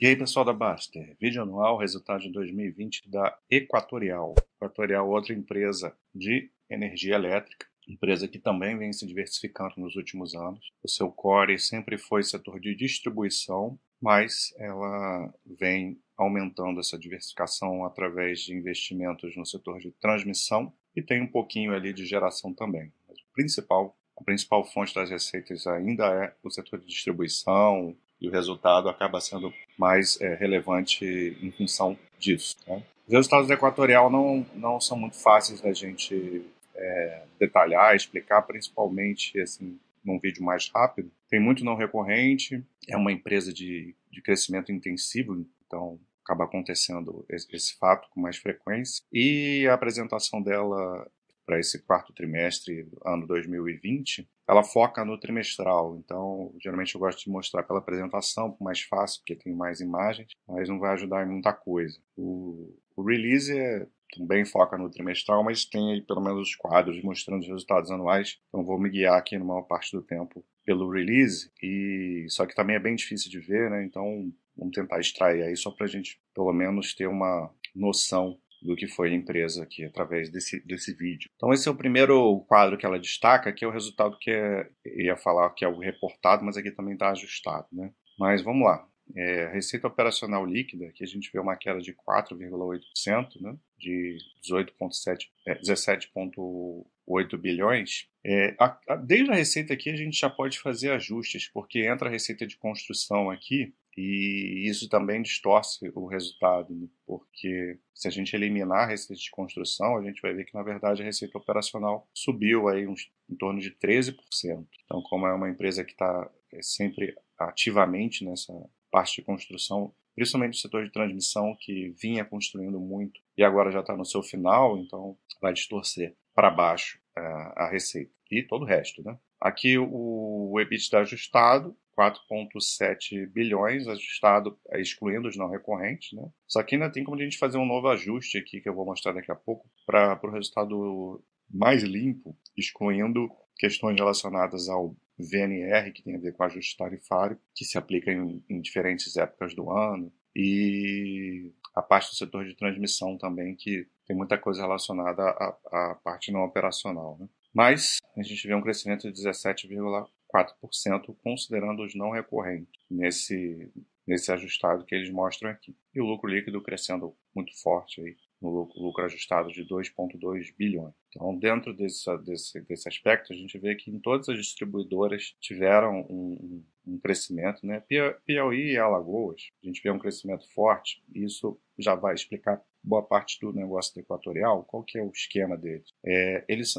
E aí, pessoal da Baster, vídeo anual, resultado de 2020 da Equatorial. Equatorial, outra empresa de energia elétrica, empresa que também vem se diversificando nos últimos anos. O seu core sempre foi setor de distribuição, mas ela vem aumentando essa diversificação através de investimentos no setor de transmissão e tem um pouquinho ali de geração também. Mas o principal, a principal fonte das receitas ainda é o setor de distribuição, e o resultado acaba sendo mais é, relevante em função disso. Né? Os resultados da Equatorial não, não são muito fáceis da gente é, detalhar, explicar, principalmente assim, num vídeo mais rápido. Tem muito não recorrente, é uma empresa de, de crescimento intensivo, então acaba acontecendo esse, esse fato com mais frequência. E a apresentação dela para esse quarto trimestre, ano 2020, ela foca no trimestral. Então, geralmente eu gosto de mostrar pela apresentação, mais fácil, porque tem mais imagens, mas não vai ajudar em muita coisa. O, o release é, também foca no trimestral, mas tem aí pelo menos os quadros mostrando os resultados anuais. Então, vou me guiar aqui na maior parte do tempo pelo release, e só que também é bem difícil de ver, né? Então, vamos tentar extrair aí só para a gente pelo menos ter uma noção do que foi a empresa aqui através desse, desse vídeo. Então esse é o primeiro quadro que ela destaca, que é o resultado que é, ia falar que é o reportado, mas aqui também está ajustado, né? Mas vamos lá. É, receita operacional líquida, aqui a gente vê uma queda de 4,8%, né? de 18,7, é, 17,8 bilhões. É, a, a, desde a receita aqui a gente já pode fazer ajustes, porque entra a receita de construção aqui e isso também distorce o resultado, né? porque se a gente eliminar a receita de construção, a gente vai ver que, na verdade, a receita operacional subiu aí uns, em torno de 13%. Então, como é uma empresa que está é, sempre ativamente nessa parte de construção, principalmente no setor de transmissão, que vinha construindo muito e agora já está no seu final, então vai distorcer para baixo é, a receita. E todo o resto, né? Aqui o EBITDA ajustado 4,7 bilhões, ajustado, é, excluindo os não recorrentes. Né? Só que ainda tem como a gente fazer um novo ajuste aqui, que eu vou mostrar daqui a pouco, para o resultado mais limpo, excluindo questões relacionadas ao VNR, que tem a ver com ajuste tarifário, que se aplica em, em diferentes épocas do ano, e a parte do setor de transmissão também, que tem muita coisa relacionada à, à parte não operacional. Né? Mas a gente vê um crescimento de 17,4%, considerando os não recorrentes, nesse, nesse ajustado que eles mostram aqui. E o lucro líquido crescendo muito forte aí, no lucro, lucro ajustado de 2,2 bilhões. Então, dentro desse, desse, desse aspecto, a gente vê que em todas as distribuidoras tiveram um, um crescimento, né? Piauí e Alagoas, a gente vê um crescimento forte, e isso já vai explicar boa parte do negócio do Equatorial, qual que é o esquema deles? É, eles,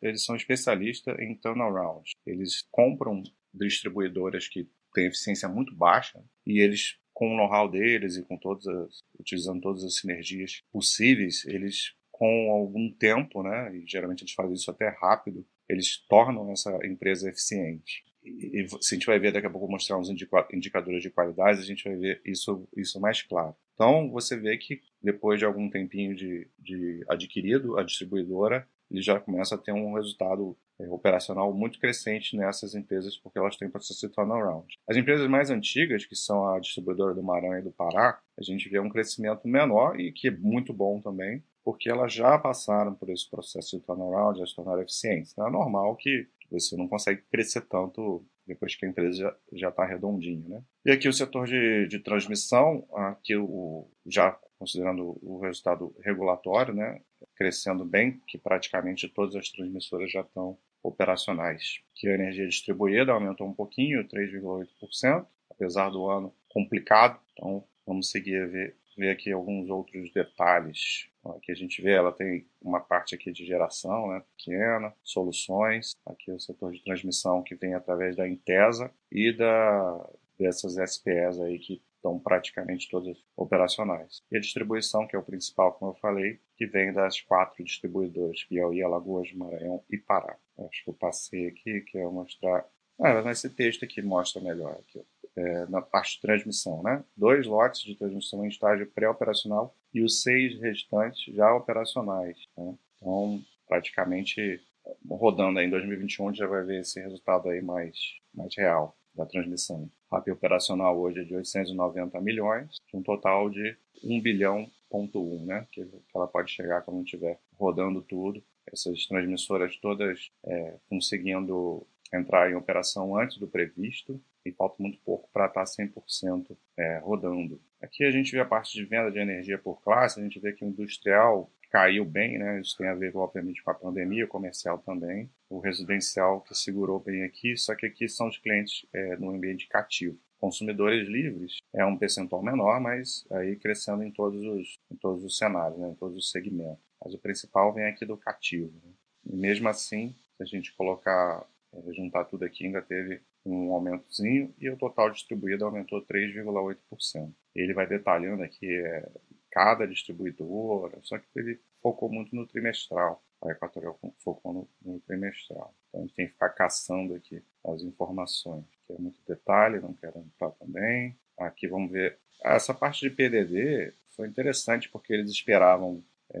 eles são especialistas em turnaround. Eles compram distribuidoras que têm eficiência muito baixa e eles com o know-how deles e com todas as, utilizando todas as sinergias possíveis, eles com algum tempo, né, e geralmente eles fazem isso até rápido, eles tornam essa empresa eficiente. E, se a gente vai ver daqui a pouco mostrar uns indicadores de qualidade, a gente vai ver isso, isso mais claro. Então você vê que depois de algum tempinho de, de adquirido, a distribuidora ele já começa a ter um resultado é, operacional muito crescente nessas empresas porque elas têm processo de turnaround. As empresas mais antigas, que são a distribuidora do Maranhão e do Pará, a gente vê um crescimento menor e que é muito bom também, porque elas já passaram por esse processo de turnaround, já se tornaram eficientes. Então é normal que você não consegue crescer tanto depois que a empresa já está redondinha. Né? E aqui o setor de, de transmissão, aqui o, já considerando o resultado regulatório, né, crescendo bem, que praticamente todas as transmissoras já estão operacionais. Que a energia distribuída aumentou um pouquinho, 3,8%, apesar do ano complicado. Então, vamos seguir a ver, ver aqui alguns outros detalhes. Aqui a gente vê, ela tem uma parte aqui de geração, né, pequena, soluções. Aqui o setor de transmissão que vem através da Intesa e da, dessas SPS aí que estão praticamente todas operacionais. E a distribuição, que é o principal, como eu falei, que vem das quatro distribuidoras, Piauí, Alagoas, Maranhão e Pará. Acho que eu passei aqui, que é mostrar... Ah, nesse texto aqui mostra melhor, aqui, é, na parte de transmissão, né? Dois lotes de transmissão em estágio pré-operacional e os seis restantes já operacionais. Né? Então, praticamente rodando aí em 2021 já vai ver esse resultado aí mais, mais real. da transmissão. A RAP operacional hoje é de 890 milhões, de um total de 1 bilhão ponto 1, né? Que, ela pode chegar quando estiver rodando tudo. Essas transmissoras todas é, conseguindo entrar em operação antes do previsto e falta muito pouco para estar 100% é, rodando. Aqui a gente vê a parte de venda de energia por classe, a gente vê que o industrial caiu bem, né? Isso tem a ver, obviamente, com a pandemia, o comercial também. O residencial que segurou bem aqui, só que aqui são os clientes é, no ambiente cativo. Consumidores livres é um percentual menor, mas aí crescendo em todos os, em todos os cenários, né? em todos os segmentos. Mas o principal vem aqui do cativo. Né? E mesmo assim, se a gente colocar, juntar tudo aqui, ainda teve um aumentozinho e o total distribuído aumentou 3,8%. Ele vai detalhando aqui é, cada distribuidora, só que ele focou muito no trimestral. A Equatorial focou no, no, trimestral. Então a gente tem que ficar caçando aqui as informações. Que é muito detalhe, não quero entrar também. Aqui vamos ver. Essa parte de PDD foi interessante porque eles esperavam, é,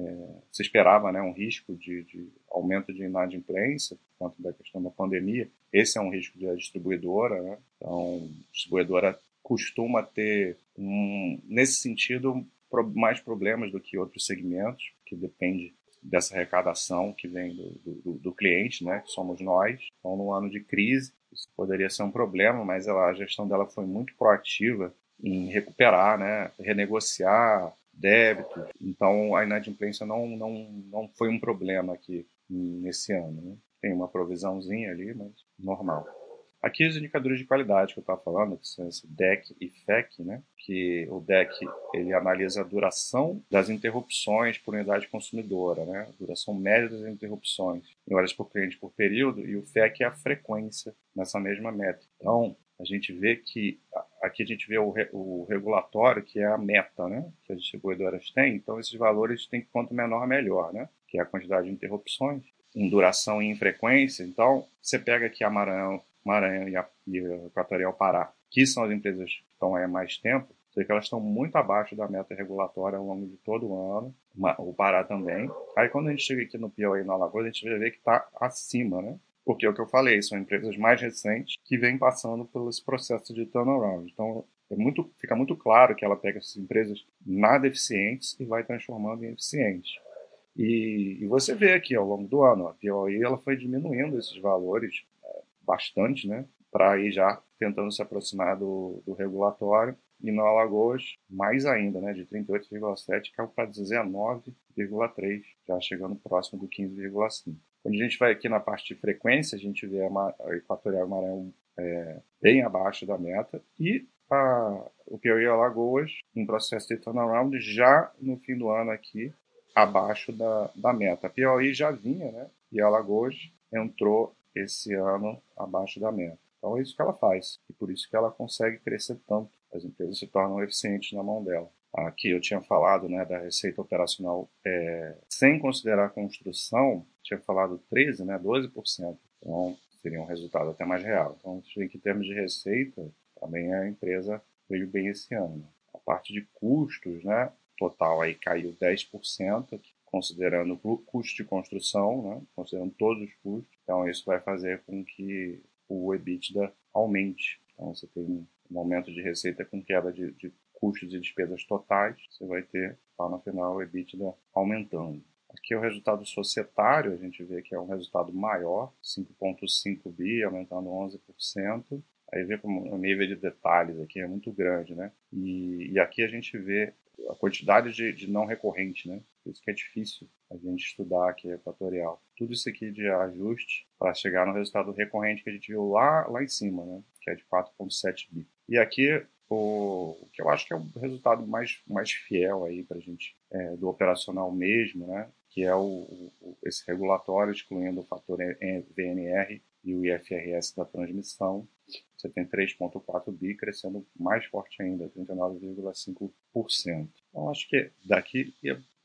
se esperava né, um risco de, de aumento de inadimplência por conta da questão da pandemia. Esse é um risco da distribuidora, né? Então, a distribuidora costuma ter, um, nesse sentido, mais problemas do que outros segmentos, que depende dessa arrecadação que vem do, do, do, cliente, né, que somos nós. Então, no ano de crise, isso poderia ser um problema, mas ela, a gestão dela foi muito proativa em recuperar, né, renegociar débitos. Então, a inadimplência não, não, não foi um problema aqui nesse ano. Né? Tem uma provisãozinha ali, mas normal. Aqui os indicadores de qualidade que eu estava falando, que são esse DEC e FEC, né? que o DEC ele analisa a duração das interrupções por unidade consumidora, né? a duração média das interrupções em horas por cliente por período, e o FEC é a frequência nessa mesma meta. Então, a gente vê que aqui a gente vê o, o regulatório, que é a meta né? que as distribuidoras têm, então esses valores têm quanto menor melhor, né? Que é a quantidade de interrupções em duração e em frequência. Então, você pega aqui a Maranhão Maranhão e, a, Equatorial Pará, que são as empresas que estão aí há mais tempo, sei que elas estão muito abaixo da meta regulatória ao longo de todo o ano, o Pará também. Aí quando a gente chega aqui no Piauí e no Alagoas, a gente vai ver que está acima, né? Porque é o que eu falei, são empresas mais recentes que vêm passando por esse processo de turnaround. Então, é muito, fica muito claro que ela pega essas empresas nada eficientes e vai transformando em eficientes. E, e, você vê aqui ao longo do ano, a Piauí ela foi diminuindo esses valores bastante, né? Para ir já tentando se aproximar do, do regulatório. E no Alagoas, mais ainda, né? De 38,7 caiu para 19,3, já chegando próximo do 15,5. Quando a gente vai aqui na parte de frequência, a gente vê a, a Equatorial Maranhão é, bem abaixo da meta e a, o Piauí Alagoas em processo de turnaround já no fim do ano aqui abaixo da, da meta. A Piauí já vinha, né? E Alagoas entrou esse ano abaixo da meta. Então é isso que ela faz e por isso que ela consegue crescer tanto. As empresas se tornam eficientes na mão dela. Aqui eu tinha falado né, da receita operacional é, sem considerar a construção, tinha falado 13%, né, 12%. Então seria um resultado até mais real. Então, em termos de receita, também a empresa veio bem esse ano. A parte de custos, né, total aí caiu 10%, considerando o custo de construção, né, considerando todos os custos. Então, isso vai fazer com que o EBITDA aumente. Então, você tem um aumento de receita com quebra de, de custos e despesas totais, você vai ter, lá no final, o EBITDA aumentando. Aqui é o resultado societário, a gente vê que é um resultado maior, 5,5 bi, aumentando 11%. Aí vê como o nível de detalhes aqui é muito grande, né? E, e aqui a gente vê a quantidade de, de não recorrente, né? Por isso que é difícil a gente estudar aqui equatorial. Tudo isso aqui de ajuste para chegar no resultado recorrente que a gente viu lá, lá em cima, né? Que é de 4,7 bi. E aqui o, que eu acho que é o resultado mais, mais fiel aí para a gente é, do operacional mesmo, né? Que é o, o, esse regulatório excluindo o fator VNR e o IFRS da transmissão você tem 3,4 bi crescendo mais forte ainda, 39,5%. Então, acho que daqui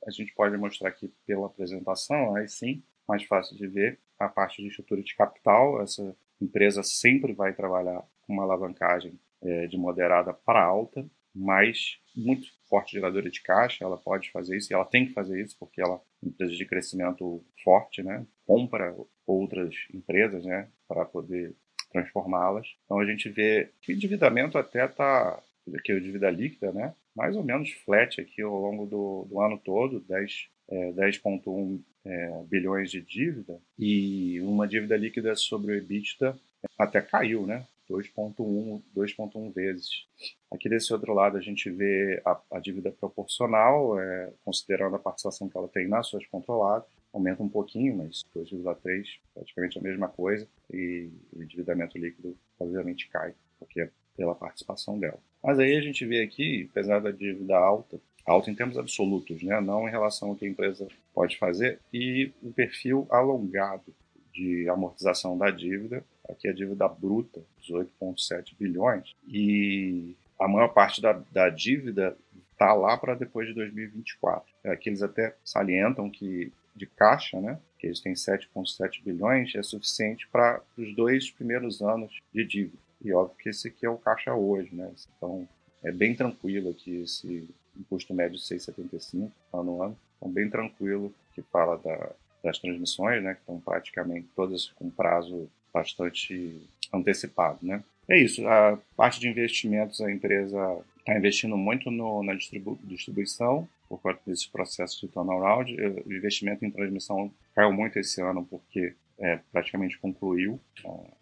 a gente pode mostrar aqui pela apresentação, aí sim, mais fácil de ver a parte de estrutura de capital. Essa empresa sempre vai trabalhar com uma alavancagem é, de moderada para alta, mas muito forte geradora de caixa, ela pode fazer isso, e ela tem que fazer isso, porque ela é empresa de crescimento forte, né? compra outras empresas né? para poder transformá-las. Então a gente vê que o endividamento até está, que o dívida líquida, né, mais ou menos flat aqui ao longo do, do ano todo, 10, é, 10,1 é, bilhões de dívida e uma dívida líquida sobre o EBITDA até caiu, né? 2,1 2,1 vezes. Aqui desse outro lado a gente vê a, a dívida proporcional, é, considerando a participação que ela tem nas suas controladas, aumenta um pouquinho, mas 2,3 praticamente a mesma coisa, e o endividamento líquido obviamente cai, porque é pela participação dela. Mas aí a gente vê aqui, apesar da dívida alta, alta em termos absolutos, né? não em relação ao que a empresa pode fazer, e o perfil alongado de amortização da dívida, aqui a dívida bruta, 18,7 bilhões, e a maior parte da, da dívida está lá para depois de 2024. Aqui eles até salientam que de caixa, né, que eles têm 7,7 bilhões, é suficiente para os dois primeiros anos de dívida. E óbvio que esse aqui é o caixa hoje, né? Então é bem tranquilo aqui esse custo médio de 6,75 ano a ano. Então bem tranquilo que fala da, das transmissões, né? Que estão praticamente todas com prazo bastante antecipado, né? É isso. A parte de investimentos, a empresa está investindo muito no, na distribu distribuição por conta desse processo de turnaround. O investimento em transmissão caiu muito esse ano porque é, praticamente concluiu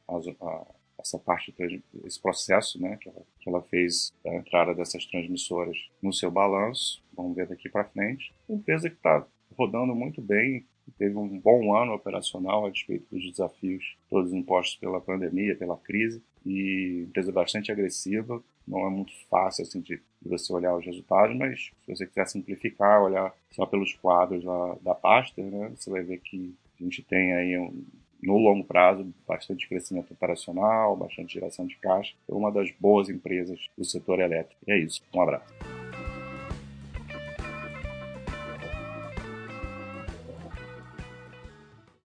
a, a, essa parte, esse processo né, que, ela, que ela fez da entrada dessas transmissoras no seu balanço. Vamos ver daqui para frente. Empresa que está rodando muito bem, teve um bom ano operacional a despeito dos desafios todos impostos pela pandemia, pela crise, e empresa bastante agressiva. Não é muito fácil assim de, você olhar os resultados, mas se você quiser simplificar, olhar só pelos quadros lá da pasta, né, você vai ver que a gente tem aí um, no longo prazo, bastante crescimento operacional, bastante geração de caixa. É uma das boas empresas do setor elétrico. E é isso. Um abraço.